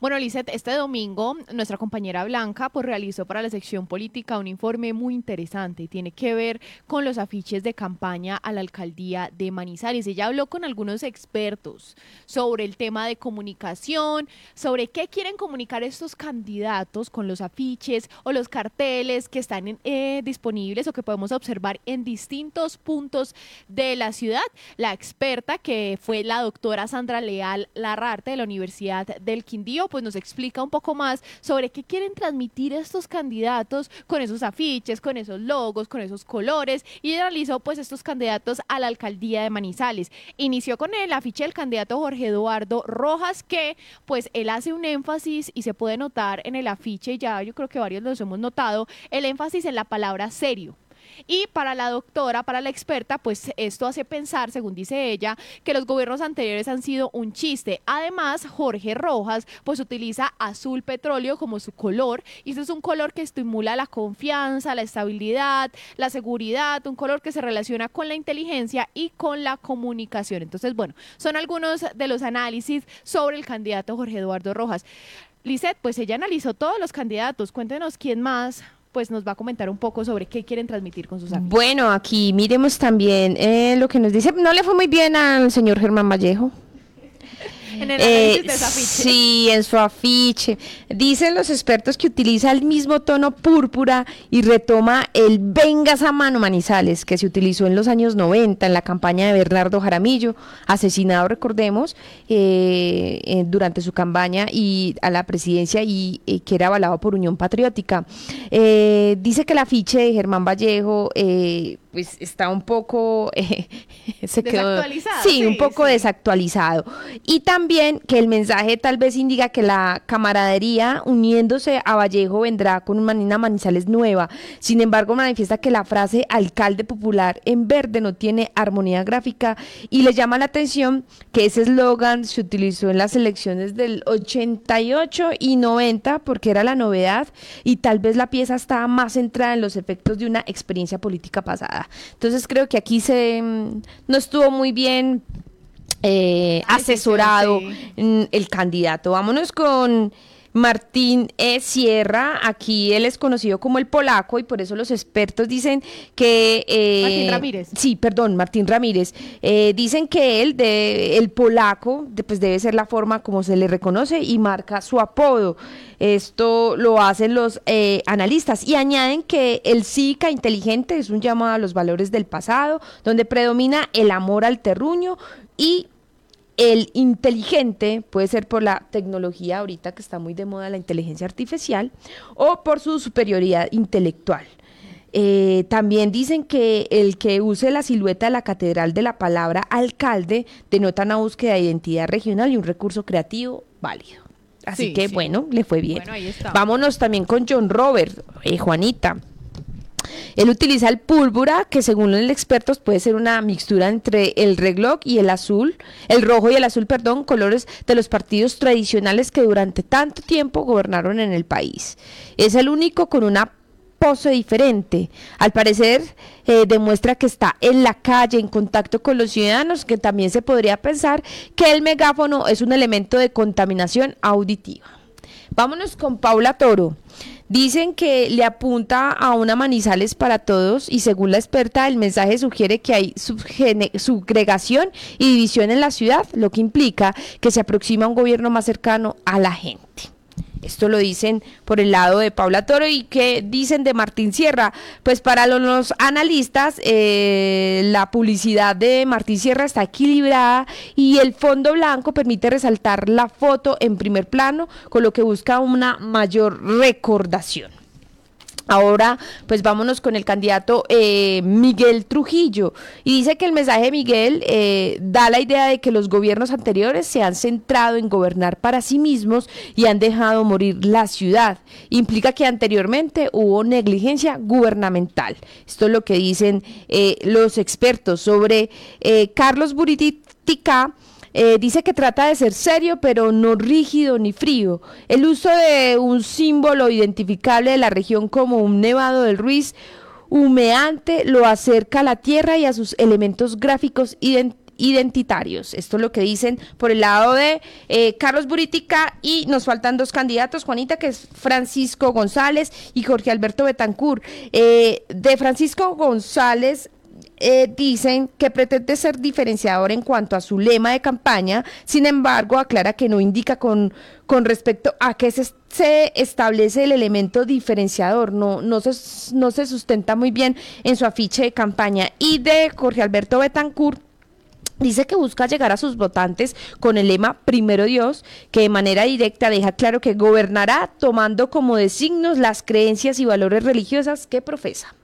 Bueno, Lizeth, este domingo nuestra compañera Blanca pues, realizó para la sección política un informe muy interesante y tiene que ver con los afiches de campaña a la alcaldía de Manizales. Ella habló con algunos expertos sobre el tema de comunicación, sobre qué quieren comunicar estos candidatos con los afiches o los carteles que están eh, disponibles o que podemos observar en distintos puntos de la ciudad. La experta que fue la doctora Sandra Leal Larrarte de la Universidad del Quindío, pues nos explica un poco más sobre qué quieren transmitir estos candidatos con esos afiches, con esos logos, con esos colores y realizó pues estos candidatos a la alcaldía de Manizales. Inició con el afiche del candidato Jorge Eduardo Rojas que pues él hace un énfasis y se puede notar en el afiche, ya yo creo que varios los hemos notado, el énfasis en la palabra serio. Y para la doctora, para la experta, pues esto hace pensar, según dice ella, que los gobiernos anteriores han sido un chiste. Además, Jorge Rojas, pues utiliza azul petróleo como su color, y este es un color que estimula la confianza, la estabilidad, la seguridad, un color que se relaciona con la inteligencia y con la comunicación. Entonces, bueno, son algunos de los análisis sobre el candidato Jorge Eduardo Rojas. Lisette, pues ella analizó todos los candidatos. Cuéntenos quién más pues nos va a comentar un poco sobre qué quieren transmitir con sus amigos. Bueno, aquí miremos también eh, lo que nos dice. No le fue muy bien al señor Germán Vallejo. En el análisis de. Sí, en su afiche. Dicen los expertos que utiliza el mismo tono púrpura y retoma el Vengas a mano Manizales, que se utilizó en los años 90 en la campaña de Bernardo Jaramillo, asesinado, recordemos, eh, eh, durante su campaña y a la presidencia y eh, que era avalado por Unión Patriótica. dice que el afiche de Germán Vallejo pues está un poco se desactualizado. sí, un poco desactualizado. Y también que el mensaje tal vez indica que la camaradería uniéndose a Vallejo vendrá con una manina Manizales nueva. Sin embargo, manifiesta que la frase alcalde popular en verde no tiene armonía gráfica y le llama la atención que ese eslogan se utilizó en las elecciones del 88 y 90 porque era la novedad y tal vez la pieza estaba más centrada en los efectos de una experiencia política pasada. Entonces creo que aquí se mm, no estuvo muy bien eh, asesorado el candidato. Vámonos con Martín e. Sierra, aquí él es conocido como el polaco y por eso los expertos dicen que... Eh, Martín Ramírez. Sí, perdón, Martín Ramírez. Eh, dicen que él, de, el polaco, pues debe ser la forma como se le reconoce y marca su apodo. Esto lo hacen los eh, analistas y añaden que el psica inteligente es un llamado a los valores del pasado, donde predomina el amor al terruño y el inteligente puede ser por la tecnología ahorita que está muy de moda, la inteligencia artificial, o por su superioridad intelectual. Eh, también dicen que el que use la silueta de la catedral de la palabra alcalde denota una búsqueda de identidad regional y un recurso creativo válido. Así que bueno, le fue bien. Vámonos también con John Robert, eh, Juanita. Él utiliza el púrpura, que según el experto puede ser una mixtura entre el reloj y el azul, el rojo y el azul, perdón, colores de los partidos tradicionales que durante tanto tiempo gobernaron en el país. Es el único con una pose diferente. Al parecer eh, demuestra que está en la calle, en contacto con los ciudadanos, que también se podría pensar que el megáfono es un elemento de contaminación auditiva. Vámonos con Paula Toro. Dicen que le apunta a una Manizales para todos y según la experta el mensaje sugiere que hay subgregación y división en la ciudad, lo que implica que se aproxima un gobierno más cercano a la gente. Esto lo dicen por el lado de Paula Toro y que dicen de Martín Sierra. Pues para los analistas, eh, la publicidad de Martín Sierra está equilibrada y el fondo blanco permite resaltar la foto en primer plano, con lo que busca una mayor recordación. Ahora, pues vámonos con el candidato eh, Miguel Trujillo. Y dice que el mensaje de Miguel eh, da la idea de que los gobiernos anteriores se han centrado en gobernar para sí mismos y han dejado morir la ciudad. Implica que anteriormente hubo negligencia gubernamental. Esto es lo que dicen eh, los expertos sobre Carlos Buritica eh, dice que trata de ser serio, pero no rígido ni frío. El uso de un símbolo identificable de la región como un nevado del Ruiz humeante lo acerca a la tierra y a sus elementos gráficos identitarios. Esto es lo que dicen por el lado de eh, Carlos Buritica y nos faltan dos candidatos, Juanita, que es Francisco González y Jorge Alberto Betancourt. Eh, de Francisco González eh, dicen que pretende ser diferenciador en cuanto a su lema de campaña, sin embargo aclara que no indica con, respecto a qué se, se establece el elemento diferenciador, no, no, se, no se sustenta muy bien en su afiche de campaña. Y de Jorge Alberto Betancourt, Dice que busca llegar a sus votantes con el lema Primero Dios, que de manera directa deja claro que gobernará tomando como designos las creencias y valores religiosas que profesa.